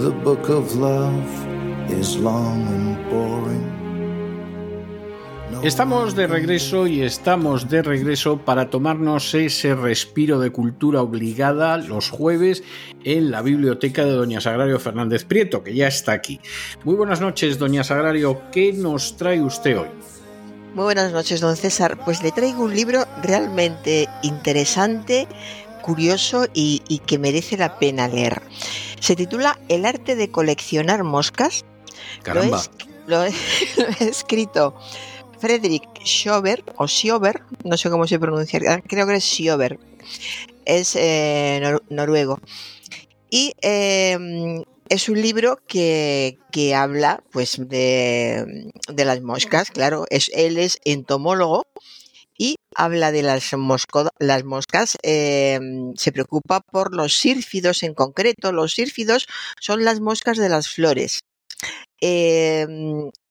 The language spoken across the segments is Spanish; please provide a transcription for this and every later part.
The book of love is long and boring. Estamos de regreso y estamos de regreso para tomarnos ese respiro de cultura obligada los jueves en la biblioteca de Doña Sagrario Fernández Prieto, que ya está aquí. Muy buenas noches, Doña Sagrario. ¿Qué nos trae usted hoy? Muy buenas noches, don César. Pues le traigo un libro realmente interesante, curioso y, y que merece la pena leer. Se titula El arte de coleccionar moscas. Caramba. Lo he, lo he escrito Frederick Schober, o Schober, no sé cómo se pronuncia, creo que es Schober. Es eh, nor- noruego. Y eh, es un libro que, que habla pues de, de las moscas, claro. Es, él es entomólogo habla de las, moscas. eh, se preocupa por los sírfidos en concreto. Los sírfidos son las moscas de las flores. Eh,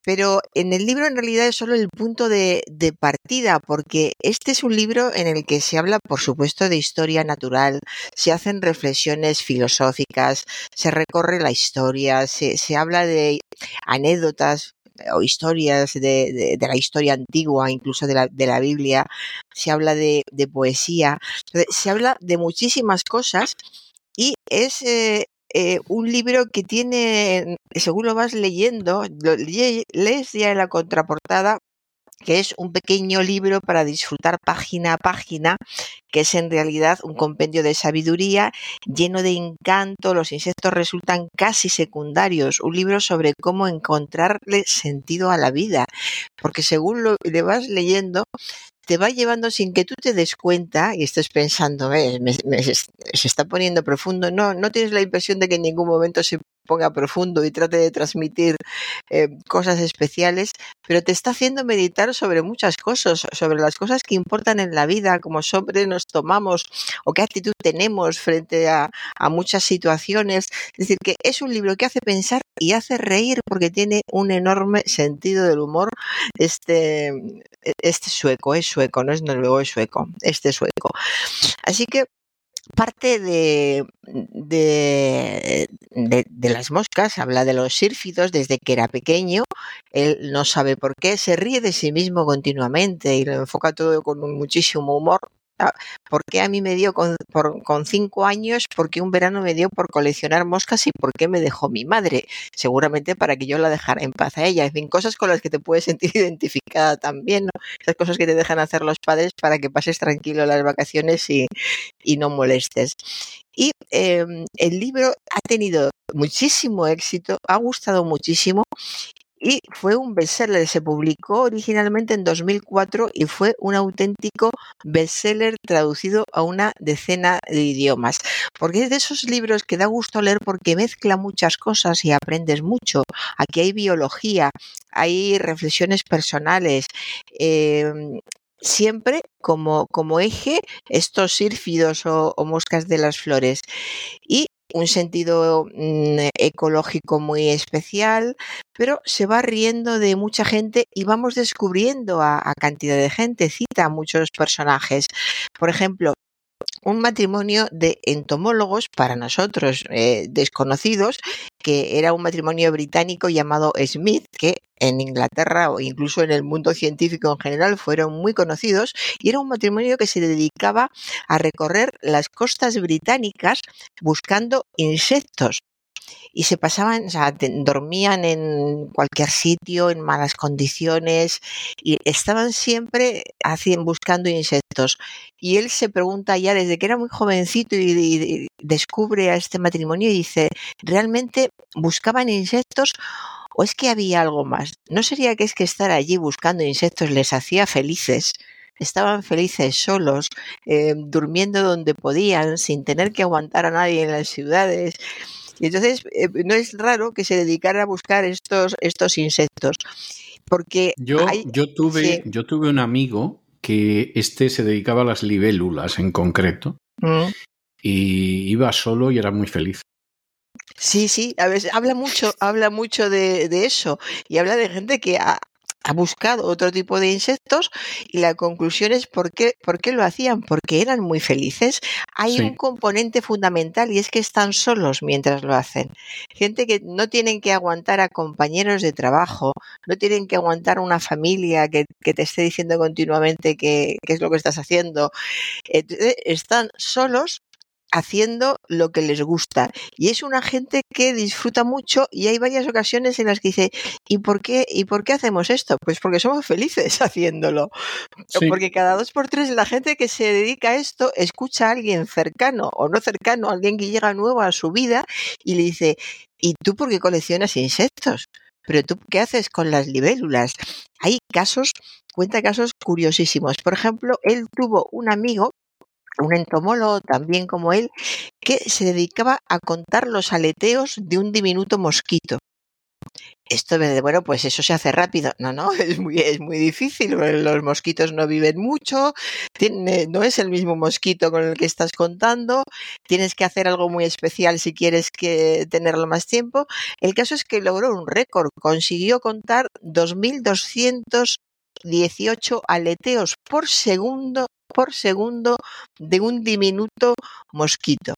pero en el libro en realidad es solo el punto de, de partida, porque este es un libro en el que se habla, por supuesto, de historia natural, se hacen reflexiones filosóficas, se recorre la historia, se, se habla de anécdotas o historias de, de- la historia antigua, incluso de la, de la Biblia, se habla de, de poesía, se habla de muchísimas cosas y es eh, eh, un libro que tiene, según lo vas leyendo, lees ya en la contraportada, que es un pequeño libro para disfrutar página a página, que es en realidad un compendio de sabiduría lleno de encanto, los insectos resultan casi secundarios, un libro sobre cómo encontrarle sentido a la vida, porque según lo le vas leyendo, te va llevando sin que tú te des cuenta y estés pensando, "Eh, me- me- se está poniendo profundo. No, no tienes la impresión de que en ningún momento se ponga profundo y trate de transmitir eh, cosas especiales, pero te está haciendo meditar sobre muchas cosas, sobre las cosas que importan en la vida, como sobre nos tomamos o qué actitud tenemos frente a, a muchas situaciones. Es decir, que es un libro que hace pensar y hace reír porque tiene un enorme sentido del humor. Este, este sueco, es sueco, no es noruego, es sueco, este sueco. Así que parte de, de, de- las moscas, habla de los sírfidos desde que era pequeño, él no sabe por qué, se ríe de sí mismo continuamente y lo enfoca todo con muchísimo humor. Ah, ¿Por qué a mí me dio con, cinco años? ¿Por qué un verano me dio por coleccionar moscas y por qué me dejó mi madre? Seguramente para que yo la dejara en paz a ella. En fin, cosas con las que te puedes sentir identificada también, ¿no? Esas cosas que te dejan hacer los padres para que pases tranquilo las vacaciones y, y no molestes. Y eh, el libro ha tenido muchísimo éxito, ha gustado muchísimo y fue un bestseller. Se publicó originalmente en 2004 y fue un auténtico bestseller traducido a una decena de idiomas. Porque es de esos libros que da gusto leer porque mezcla muchas cosas y aprendes mucho. Aquí hay biología, hay reflexiones personales. eh, siempre como, como eje estos sírfidos o, o moscas de las flores y un sentido mm, ecológico muy especial, pero se va riendo de mucha gente y vamos descubriendo a, a cantidad de gente, cita a muchos personajes. Por ejemplo, un matrimonio de entomólogos para nosotros eh, desconocidos, que era un matrimonio británico llamado Smith, que en Inglaterra o incluso en el mundo científico en general fueron muy conocidos, y era un matrimonio que se dedicaba a recorrer las costas británicas buscando insectos y se pasaban, o sea, dormían en cualquier sitio, en malas condiciones, y estaban siempre buscando insectos. Y él se pregunta ya desde que era muy jovencito y descubre a este matrimonio y dice, ¿realmente buscaban insectos o es que había algo más? ¿No sería que es que estar allí buscando insectos les hacía felices? Estaban felices solos, eh, durmiendo donde podían, sin tener que aguantar a nadie en las ciudades. Y entonces eh, no es raro que se dedicara a buscar estos, estos insectos. Porque yo, hay- yo, tuve, sí. yo tuve un amigo que este se dedicaba a las libélulas en concreto Mm. y iba solo y era muy feliz. Sí, sí, a veces habla mucho, habla mucho de, de eso y habla de gente que ha, ha buscado otro tipo de insectos y la conclusión es por qué, por qué lo hacían, porque eran muy felices. Hay Sí. un componente fundamental y es que están solos mientras lo hacen. Gente que no tienen que aguantar a compañeros de trabajo, no tienen que aguantar una familia que, que te esté diciendo continuamente qué qué es lo que estás haciendo. Entonces, están solos haciendo lo que les gusta. Y es una gente que disfruta mucho y hay varias ocasiones en las que dice, ¿y por qué, y por qué hacemos esto? Pues porque somos felices haciéndolo. Sí. Porque cada dos por tres la gente que se dedica a esto escucha a alguien cercano o no cercano, alguien que llega nuevo a su vida y le dice, ¿y tú por qué coleccionas insectos? Pero tú, ¿qué haces con las libélulas? Hay casos, cuenta casos curiosísimos. Por ejemplo, él tuvo un amigo un entomólogo también como él, que se dedicaba a contar los aleteos de un diminuto mosquito. Esto bueno, pues eso se hace rápido. No, no, es muy, es muy difícil. Los mosquitos no viven mucho, tiene, no es el mismo mosquito con el que estás contando, tienes que hacer algo muy especial si quieres que tenerlo más tiempo. El caso es que logró un récord, consiguió contar 2.218 aleteos por segundo por segundo de un diminuto mosquito.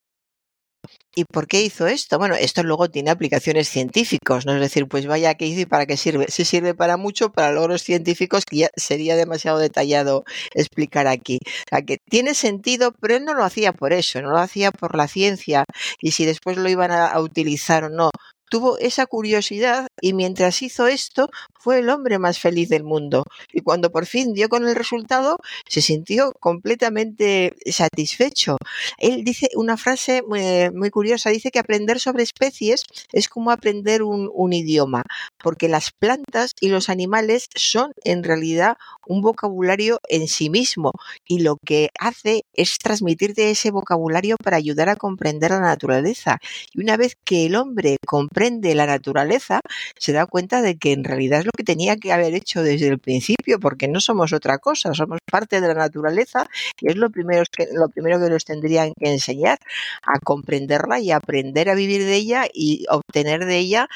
¿Y por qué hizo esto? Bueno, esto luego tiene aplicaciones científicas, ¿no? Es decir, pues vaya, ¿qué hizo y para qué sirve? Si sirve para mucho, para logros científicos, que ya sería demasiado detallado explicar aquí. O sea, que tiene sentido, pero él no lo hacía por eso, no lo hacía por la ciencia y si después lo iban a utilizar o no. Tuvo esa curiosidad y mientras hizo esto fue el hombre más feliz del mundo. Y cuando por fin dio con el resultado, se sintió completamente satisfecho. Él dice una frase muy, curiosa, dice que aprender sobre especies es como aprender un, un, idioma, porque las plantas y los animales son en realidad un vocabulario en sí mismo y lo que hace es transmitirte ese vocabulario para ayudar a comprender la naturaleza. Y una vez que el hombre comprende la naturaleza, se da cuenta de que en realidad es lo que tenía que haber hecho desde el principio, porque no somos otra cosa, somos parte de la naturaleza y es lo primero que, lo primero que nos tendrían que enseñar a comprenderla y aprender a vivir de ella y obtener de ella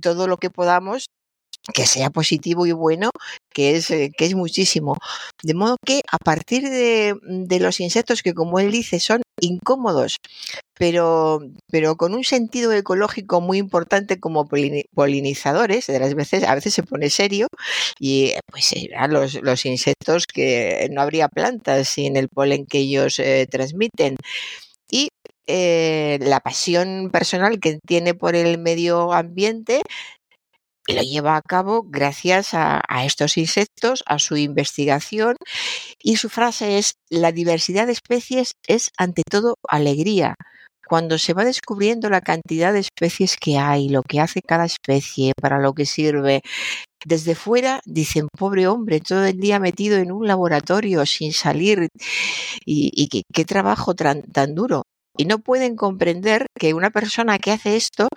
todo lo que podamos que sea positivo y bueno, que es, que es muchísimo. De modo que a partir de, de, los insectos que, como él dice, son incómodos, pero, pero con un sentido ecológico muy importante como polinizadores, de las veces, a veces se pone serio, y pues los, los insectos que no habría plantas sin el polen que ellos eh, transmiten. Y eh, la pasión personal que tiene por el medio ambiente lo lleva a cabo gracias a, estos insectos, a su investigación y su frase es, la diversidad de especies es ante todo alegría. Cuando se va descubriendo la cantidad de especies que hay, lo que hace cada especie, para lo que sirve, desde fuera dicen, pobre hombre, todo el día metido en un laboratorio sin salir y, qué, trabajo tan duro y no pueden comprender que una persona que hace esto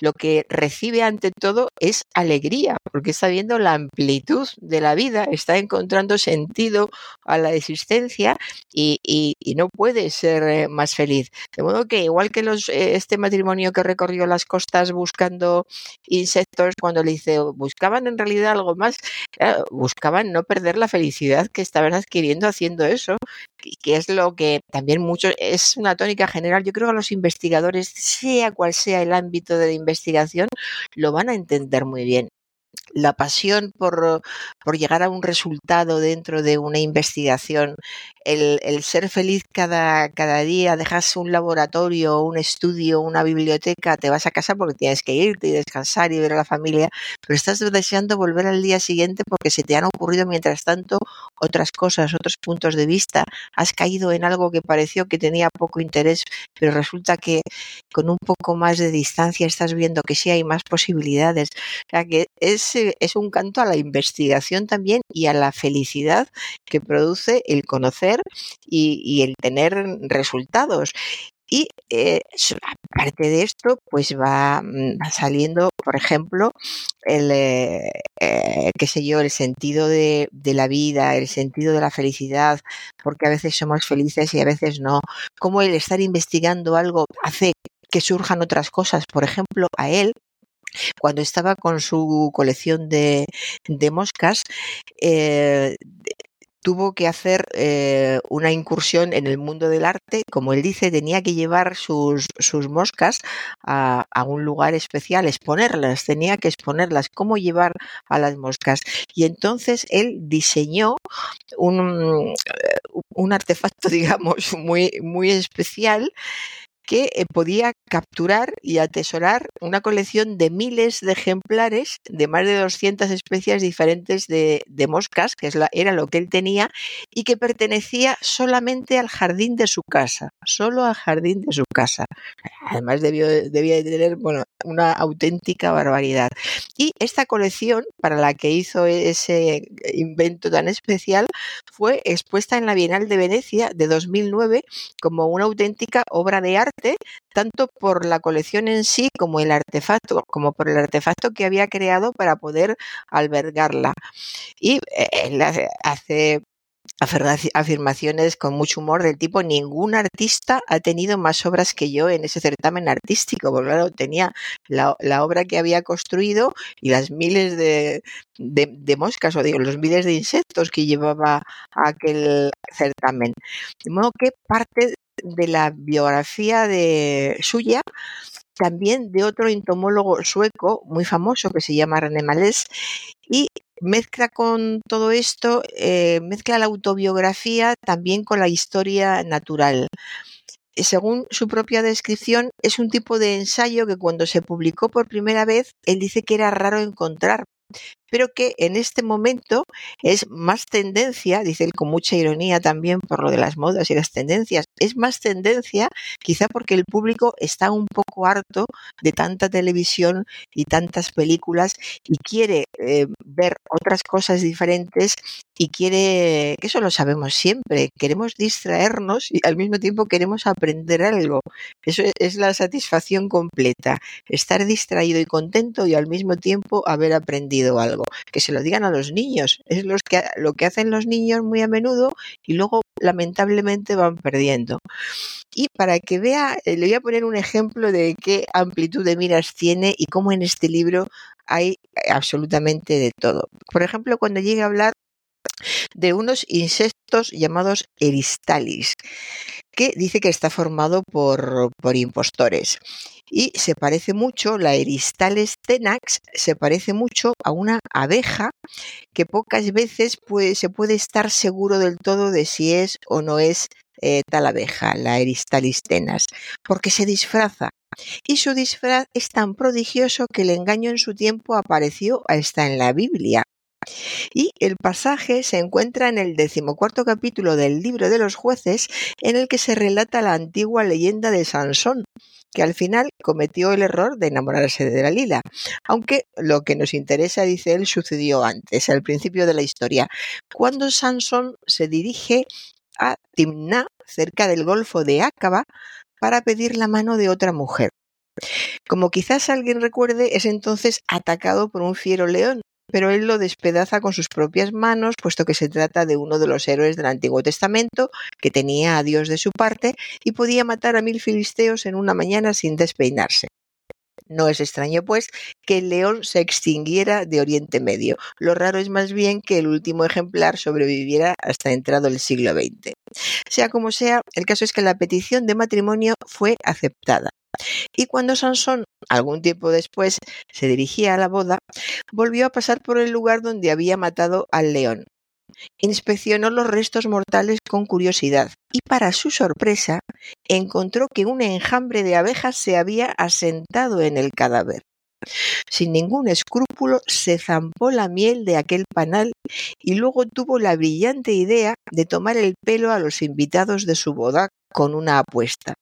lo que recibe ante todo es alegría, porque está viendo la amplitud de la vida, está encontrando sentido a la existencia y, no puede ser eh, más feliz. De modo que igual que los, eh, este matrimonio que recorrió las costas buscando insectos, cuando le dice, buscaban en realidad algo más, buscaban no perder la felicidad que estaban adquiriendo haciendo eso, que es lo que también mucho es una tónica general. Yo creo que los investigadores, sea cual sea el ámbito de investigación, lo van a entender muy bien. La pasión por, por llegar a un resultado dentro de una investigación, el, el ser feliz cada, cada, día, dejas un laboratorio, un estudio, una biblioteca, te vas a casa porque tienes que irte y descansar y ver a la familia, pero estás deseando volver al día siguiente porque se te han ocurrido mientras tanto otras cosas, otros puntos de vista, has caído en algo que pareció que tenía poco interés, pero resulta que con un poco más de distancia estás viendo que sí hay más posibilidades. O sea que es, es un canto a la investigación también y a la felicidad que produce el conocer y, el tener resultados. Y eh, aparte de esto, pues va, mm, saliendo, por ejemplo, el, eh, eh, qué sé yo, el sentido de, de la vida, el sentido de la felicidad, porque a veces somos felices y a veces no. Cómo el estar investigando algo hace que surjan otras cosas. Por ejemplo, a él cuando estaba con su colección de, moscas, eh, tuvo que hacer eh, una incursión en el mundo del arte. Como él dice, tenía que llevar sus, moscas a, un lugar especial, exponerlas, tenía que exponerlas, cómo llevar a las moscas. Y entonces él diseñó un, un artefacto, digamos, muy especial que eh, podía capturar y atesorar una colección de miles de ejemplares de más de 200 especies diferentes de, moscas, que es la, era lo que él tenía, y que pertenecía solamente al jardín de su casa, solo al jardín de su casa. Además debió, debía de tener bueno, una auténtica barbaridad. Y esta colección, para la que hizo ese invento tan especial, fue expuesta en la Bienal de Venecia de 2009 como una auténtica obra de arte, tanto por la colección en sí como el artefacto, como por el artefacto que había creado para poder albergarla. Y él hace afirmaciones con mucho humor del tipo ningún artista ha tenido más obras que yo en ese certamen artístico, porque claro, tenía la, obra que había construido y las miles de, moscas, o digo, los miles de insectos que llevaba aquel certamen. De modo que parte de la biografía de suya también de otro entomólogo sueco muy famoso que se llama René Malés y mezcla con todo esto, eh, mezcla la autobiografía también con la historia natural. Según su propia descripción, es un tipo de ensayo que cuando se publicó por primera vez, él dice que era raro encontrar, pero que en este momento es más tendencia, dice él con mucha ironía también por lo de las modas y las tendencias, es más tendencia quizá porque el público está un poco harto de tanta televisión y tantas películas y quiere eh, ver otras cosas diferentes y quiere, que eso lo sabemos siempre, queremos distraernos y al mismo tiempo queremos aprender algo. Eso es la satisfacción completa, estar distraído y contento y al mismo tiempo haber aprendido algo. Que se lo digan a los niños, es que, lo que hacen los niños muy a menudo y luego lamentablemente van perdiendo. Y para que vea, le voy a poner un ejemplo de qué amplitud de miras tiene y cómo en este libro hay absolutamente de todo. Por ejemplo, cuando llega a hablar de unos insectos llamados eristalis, que dice que está formado por, por impostores. Y se parece mucho, la Eristales tenax se parece mucho a una abeja que pocas veces puede, se puede estar seguro del todo de si es o no es eh, tal abeja, la Eristalis tenax, porque se disfraza. Y su disfraz es tan prodigioso que el engaño en su tiempo apareció hasta en la Biblia. Y el pasaje se encuentra en el decimocuarto capítulo del libro de los jueces, en el que se relata la antigua leyenda de Sansón, que al final cometió el error de enamorarse de Dalila. Aunque lo que nos interesa, dice él, sucedió antes, al principio de la historia, cuando Sansón se dirige a Timná, cerca del golfo de Ácaba, para pedir la mano de otra mujer. Como quizás alguien recuerde, es entonces atacado por un fiero león, pero él lo despedaza con sus propias manos, puesto que se trata de uno de los héroes del Antiguo Testamento, que tenía a Dios de su parte y podía matar a mil filisteos en una mañana sin despeinarse. No es extraño, pues, que el león se extinguiera de Oriente Medio. Lo raro es más bien que el último ejemplar sobreviviera hasta entrado el siglo XX. Sea como sea, el caso es que la petición de matrimonio fue aceptada. Y cuando Sansón, algún tiempo después, se dirigía a la boda, volvió a pasar por el lugar donde había matado al león. Inspeccionó los restos mortales con curiosidad y para su sorpresa encontró que un enjambre de abejas se había asentado en el cadáver. Sin ningún escrúpulo se zampó la miel de aquel panal y luego tuvo la brillante idea de tomar el pelo a los invitados de su boda con una apuesta.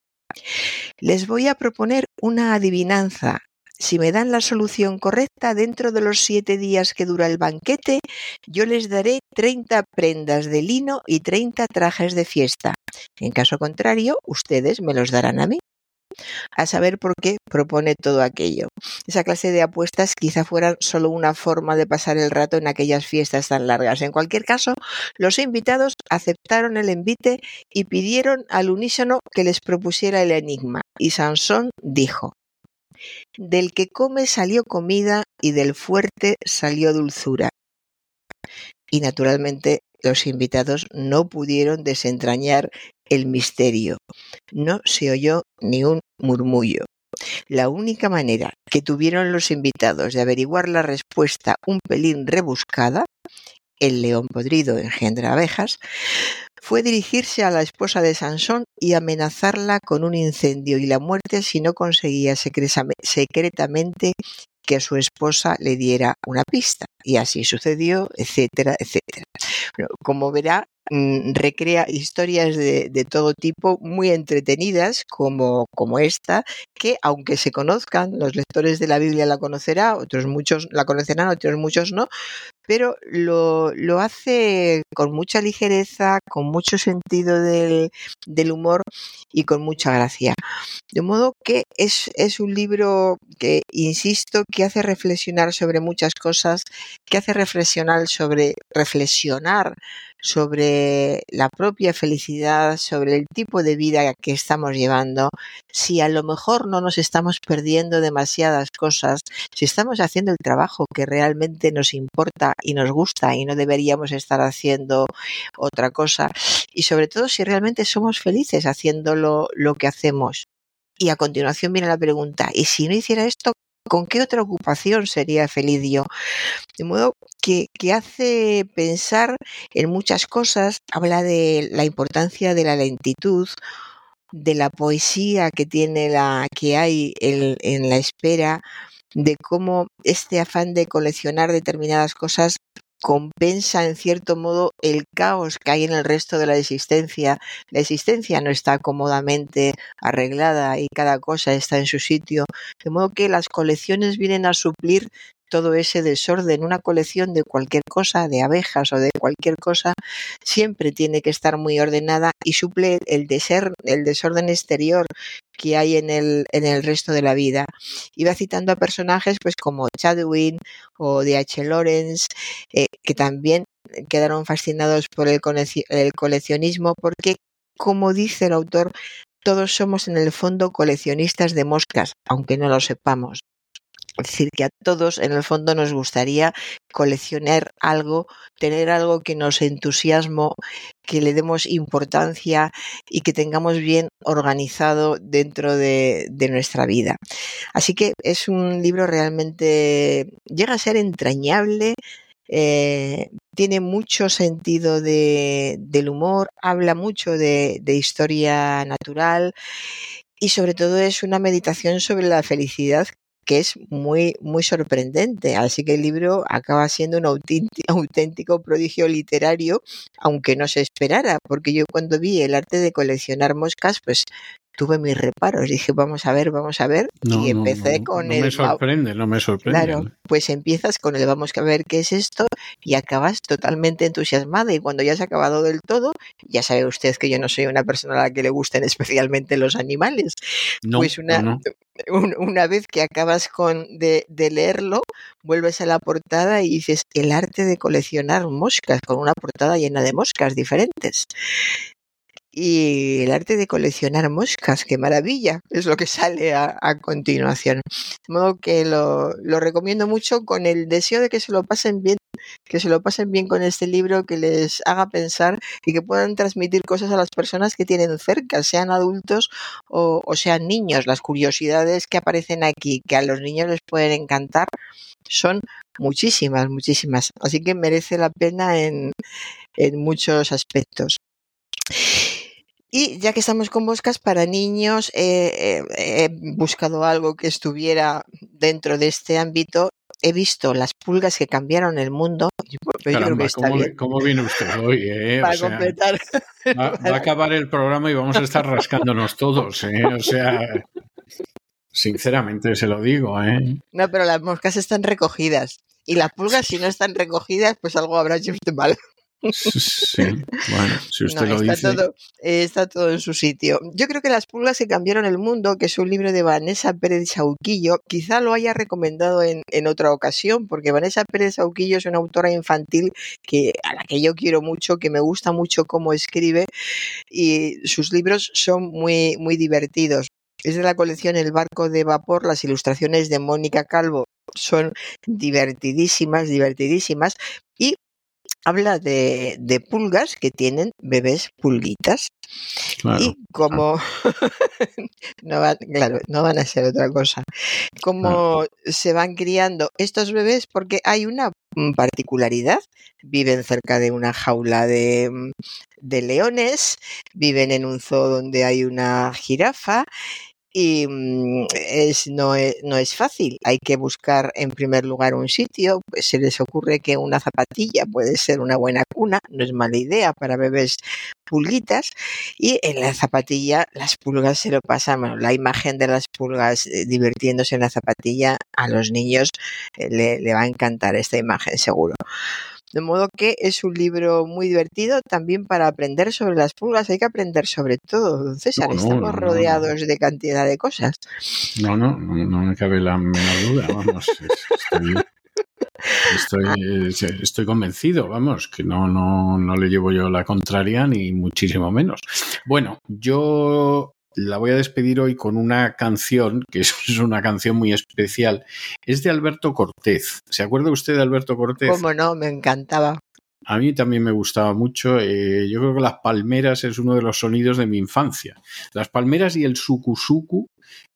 Les voy a proponer una adivinanza. Si me dan la solución correcta dentro de los siete días que dura el banquete, yo les daré 30 prendas de lino y 30 trajes de fiesta. En caso contrario, ustedes me los darán a mí. A saber por qué propone todo aquello. Esa clase de apuestas quizá fueran solo una forma de pasar el rato en aquellas fiestas tan largas. En cualquier caso, los invitados aceptaron el envite y pidieron al unísono que les propusiera el enigma. Y Sansón dijo, Del que come salió comida y del fuerte salió dulzura. Y naturalmente los invitados no pudieron desentrañar el misterio. No se oyó ni un murmullo. La única manera que tuvieron los invitados de averiguar la respuesta un pelín rebuscada, el león podrido engendra abejas, fue dirigirse a la esposa de Sansón y amenazarla con un incendio y la muerte si no conseguía secretamente que su esposa le diera una pista. Y así sucedió, etcétera, etcétera. como verá, recrea historias de, todo tipo muy entretenidas como, como esta, que aunque se conozcan, los lectores de la Biblia la conocerán, otros muchos la conocerán, otros muchos no, pero lo, lo hace con mucha ligereza, con mucho sentido del, del humor y con mucha gracia. De modo que es, es un libro que, insisto, que hace reflexionar sobre muchas cosas, que hace reflexionar sobre reflexionar sobre la propia felicidad, sobre el tipo de vida que estamos llevando, si a lo mejor no nos estamos perdiendo demasiadas cosas, si estamos haciendo el trabajo que realmente nos importa y nos gusta y no deberíamos estar haciendo otra cosa, y sobre todo si realmente somos felices haciendo lo, lo que hacemos. Y a continuación viene la pregunta, ¿y si no hiciera esto, ¿Con qué otra ocupación sería feliz yo? De modo que, hace pensar en muchas cosas, habla de la importancia de la lentitud, de la poesía que tiene la, que hay en la espera, de cómo este afán de coleccionar determinadas cosas compensa en cierto modo el caos que hay en el resto de la existencia. La existencia no está cómodamente arreglada y cada cosa está en su sitio, de modo que las colecciones vienen a suplir todo ese desorden, una colección de cualquier cosa, de abejas o de cualquier cosa, siempre tiene que estar muy ordenada y suple el, el desorden exterior que hay en el, en el resto de la vida. Iba citando a personajes pues como Chadwin o D.H. Lawrence, eh, que también quedaron fascinados por el coleccionismo porque, como dice el autor, todos somos en el fondo coleccionistas de moscas, aunque no lo sepamos. Es decir, que a todos en el fondo nos gustaría coleccionar algo, tener algo que nos entusiasmo, que le demos importancia y que tengamos bien organizado dentro de, nuestra vida. Así que es un libro realmente, llega a ser entrañable, eh, tiene mucho sentido de, del humor, habla mucho de, de, historia natural y sobre todo es una meditación sobre la felicidad que es muy, muy sorprendente. Así que el libro acaba siendo un auténtico prodigio literario, aunque no se esperara, porque yo cuando vi el arte de coleccionar moscas, pues tuve mis reparos. Dije, vamos a ver, vamos a ver. y empecé con el. No me sorprende, no me sorprende. Claro, pues empiezas con el vamos a ver qué es esto y acabas totalmente entusiasmada. Y cuando ya has acabado del todo, ya sabe usted que yo no soy una persona a la que le gusten especialmente los animales. pues una, una vez que acabas con de, de leerlo, vuelves a la portada y dices el arte de coleccionar moscas, con una portada llena de moscas diferentes y el arte de coleccionar moscas, qué maravilla, es lo que sale a, continuación. De modo que lo, recomiendo mucho con el deseo de que se lo pasen bien, que se lo pasen bien con este libro, que les haga pensar y que puedan transmitir cosas a las personas que tienen cerca, sean adultos o, sean niños. Las curiosidades que aparecen aquí, que a los niños les pueden encantar, son muchísimas, muchísimas. Así que merece la pena en, en muchos aspectos. Y ya que estamos con moscas para niños, eh, he buscado algo que estuviera dentro de este ámbito. He visto las pulgas que cambiaron el mundo. Caramba, ¿cómo, viene usted hoy? Eh? Para completar. Va, va, a acabar el programa y vamos a estar rascándonos todos. ¿eh? O sea, sinceramente se lo digo. ¿eh? No, pero las moscas están recogidas. Y las pulgas, si no están recogidas, pues algo habrá hecho usted mal. Sí, bueno, si usted No, lo está, dice. todo, está todo en su sitio. Yo creo que Las pulgas que cambiaron el mundo, que es un libro de Vanessa Pérez Sauquillo, quizá lo haya recomendado en, en otra ocasión, porque Vanessa Pérez Sauquillo es una autora infantil que, a la que yo quiero mucho, que me gusta mucho cómo escribe y sus libros son muy, muy divertidos. Es de la colección El barco de vapor, las ilustraciones de Mónica Calvo son divertidísimas, divertidísimas. Y habla de, de pulgas que tienen bebés pulguitas. Claro. Y como no, van, claro, no van a ser otra cosa. Cómo se van criando estos bebés, porque hay una particularidad. Viven cerca de una jaula de, de leones, viven en un zoo donde hay una jirafa. Y mm, es, no, es, no es fácil, hay que buscar en primer lugar un sitio, pues se les ocurre que una zapatilla puede ser una buena cuna, no es mala idea para bebés pulguitas, y en la zapatilla las pulgas se lo pasan, la imagen de las pulgas eh, divirtiéndose en la zapatilla a los niños eh, le, le va a encantar esta imagen seguro. De modo que es un libro muy divertido también para aprender sobre las pulgas. Hay que aprender sobre todo, don César. No, no, Estamos no, rodeados de cantidad de cosas. No, no, no, me cabe la menor duda, vamos. Estoy, estoy, estoy convencido, vamos, que no, no, no le llevo yo la contraria ni muchísimo menos. Bueno, yo la voy a despedir hoy con una canción, que es una canción muy especial. Es de Alberto Cortés. ¿Se acuerda usted de Alberto Cortés? Cómo no, me encantaba. A mí también me gustaba mucho. eh, yo creo que las palmeras es uno de los sonidos de mi infancia. Las palmeras y el suku-suku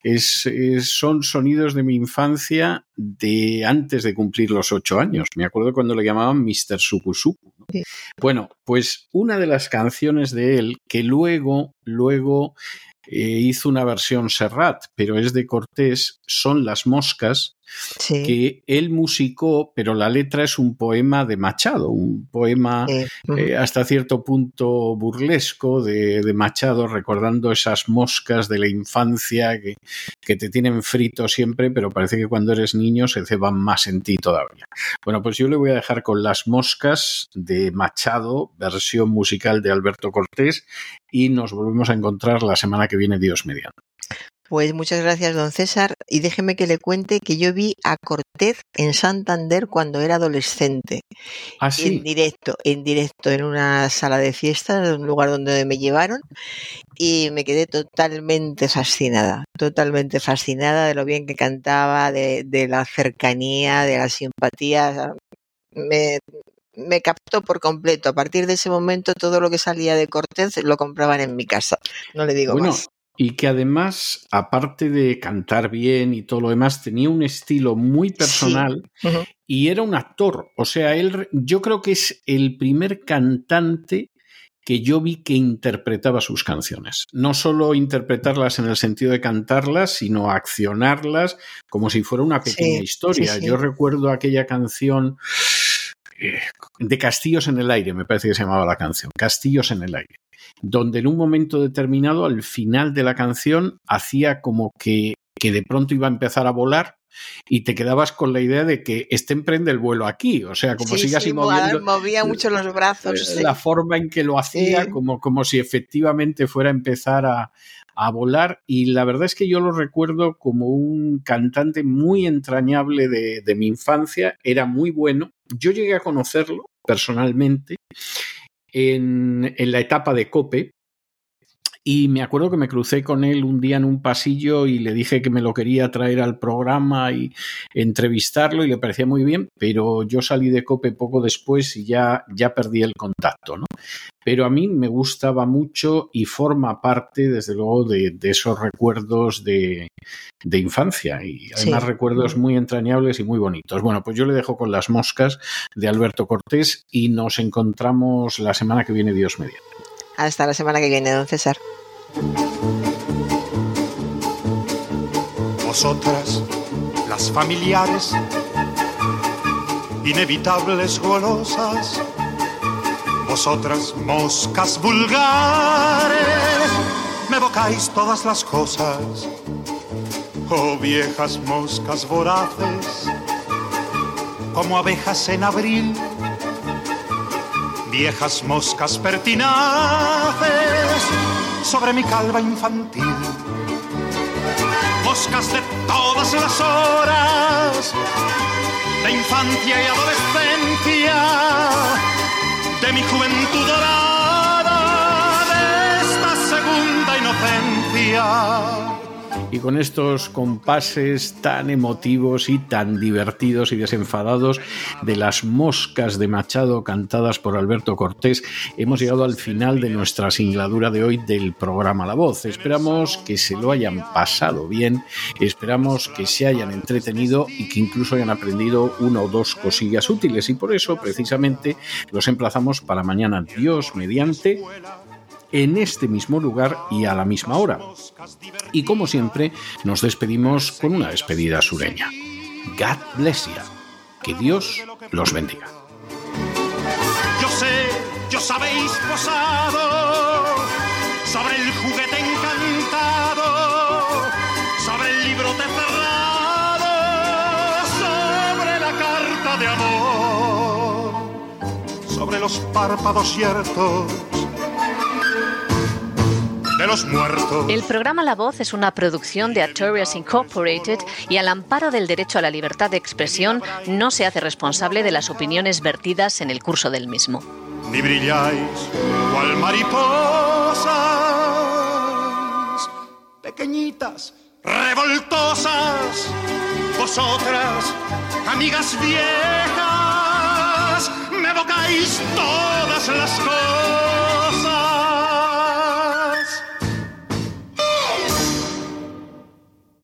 es, es- son sonidos de mi infancia de antes de cumplir los ocho años. Me acuerdo cuando le llamaban Mr. Suku-suku. Sí. Bueno, pues una de las canciones de él que luego, luego eh, hizo una versión Serrat, pero es de Cortés, son Las Moscas, Sí. que él musicó, pero la letra es un poema de Machado, un poema sí. Eh, hasta cierto punto burlesco de, de Machado, recordando esas moscas de la infancia que, que te tienen frito siempre, pero parece que cuando eres niño se ceban más en ti todavía. Bueno, pues yo le voy a dejar con Las Moscas de Machado, versión musical de Alberto Cortés, y nos volvemos a encontrar la semana que viene, Dios mediante. Pues muchas gracias, don César. Y déjeme que le cuente que yo vi a Cortés en Santander cuando era adolescente. Ah, En directo, en directo, en una sala de fiestas, en un lugar donde me llevaron. Y me quedé totalmente fascinada, totalmente fascinada de lo bien que cantaba, de, de la cercanía, de la simpatía. Me, me captó por completo. A partir de ese momento, todo lo que salía de Cortés lo compraban en mi casa. No le digo Bueno, más. Y que además, aparte de cantar bien y todo lo demás, tenía un estilo muy personal y era un actor. O sea, él, yo creo que es el primer cantante que yo vi que interpretaba sus canciones. No solo interpretarlas en el sentido de cantarlas, sino accionarlas como si fuera una pequeña Sí, historia. sí, sí. Yo recuerdo aquella canción de Castillos en el aire, me parece que se llamaba la canción, Castillos en el aire, donde en un momento determinado, al final de la canción, hacía como que, que de pronto iba a empezar a volar y te quedabas con la idea de que este emprende el vuelo aquí, o sea, como Sí, sigue así sí, moviendo movía mucho los brazos. eh, sí. la forma en que lo hacía, como, como si efectivamente fuera a empezar a, a volar. Y la verdad es que yo lo recuerdo como un cantante muy entrañable de, de mi infancia, era muy bueno. Yo llegué a conocerlo personalmente en, la etapa de Cope. Y me acuerdo que me crucé con él un día en un pasillo y le dije que me lo quería traer al programa y entrevistarlo y le parecía muy bien, pero yo salí de Cope poco después y ya, ya perdí el contacto, ¿no? Pero a mí me gustaba mucho y forma parte, desde luego, de, de esos recuerdos de, de infancia y además Sí. recuerdos muy entrañables y muy bonitos. Bueno, pues yo le dejo con las moscas de Alberto Cortés y nos encontramos la semana que viene, Dios mediante. Hasta la semana que viene, don César. Vosotras, las familiares, inevitables golosas, vosotras, moscas vulgares, me evocáis todas las cosas, oh viejas moscas voraces, como abejas en abril, viejas moscas pertinaces sobre mi calva infantil. Moscas de todas las horas, de infancia y adolescencia, y con estos compases tan emotivos y tan divertidos y desenfadados de las moscas de Machado cantadas por Alberto Cortés, hemos llegado al final de nuestra singladura de hoy del programa La Voz. Esperamos que se lo hayan pasado bien, esperamos que se hayan entretenido y que incluso hayan aprendido una o dos cosillas útiles y por eso precisamente los emplazamos para mañana Dios mediante en este mismo lugar y a la misma hora. Y como siempre, nos despedimos con una despedida sureña. God bless. Que Dios los bendiga. Yo sé, yo sabéis posado sobre el juguete encantado, sobre el libro cerrado, sobre la carta de amor, sobre los párpados ciertos los muertos. El programa La Voz es una producción de Artorias Incorporated y al amparo del derecho a la libertad de expresión no se hace responsable de las opiniones vertidas en el curso del mismo. Ni brilláis cual mariposas, pequeñitas, revoltosas, vosotras, amigas viejas, me evocáis todas las cosas